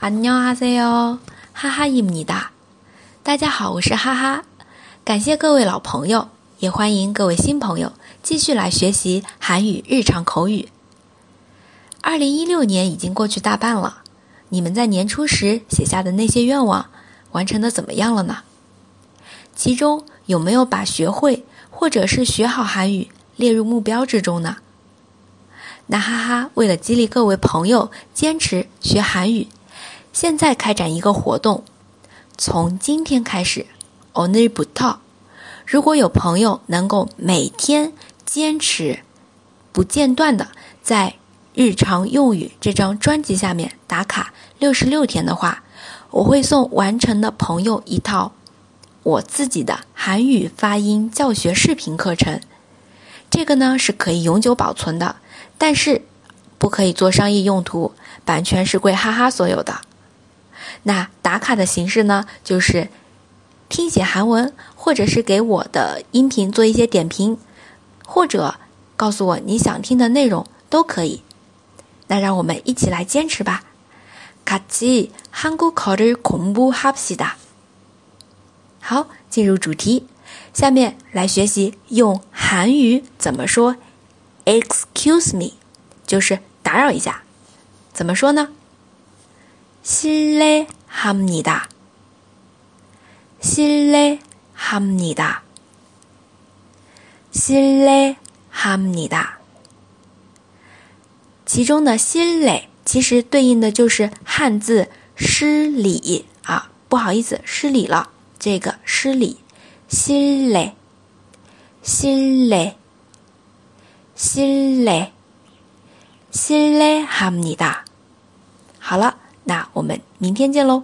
안녕하세요哈哈伊姆尼达。大家好，我是哈哈。感谢各位老朋友，也欢迎各位新朋友继续来学习韩语日常口语。二零一六年已经过去大半了，你们在年初时写下的那些愿望，完成的怎么样了呢？其中有没有把学会或者是学好韩语列入目标之中呢？那哈哈，为了激励各位朋友坚持学韩语。 现在开展一个活动，从今天开始，o n 부 터， 如果有朋友能够每天坚持不间断的在日常用语这张专辑下面打卡六十六天的话，我会送完成的朋友一套我自己的韩语发音教学视频课程。这个呢是可以永久保存的，但是不可以做商业用途，版权是归哈哈所有的。那打卡的形式呢，就是听写韩文，或者是给我的音频做一些点评，或者告诉我你想听的内容都可以。那让我们一起来坚持吧。卡基韩国考的恐怖哈皮的。好，进入主题，下面来学习用韩语怎么说。Excuse me，就是打扰一下，怎么说呢？실례 합니 다， 실례합니 다， 실례합니 다。 其中的“실례”其实对应的就是汉字“失礼”啊，不好意思，失礼了。这个“失礼”，실례실례실례실례합니 다。 好了。 那我们明天见喽。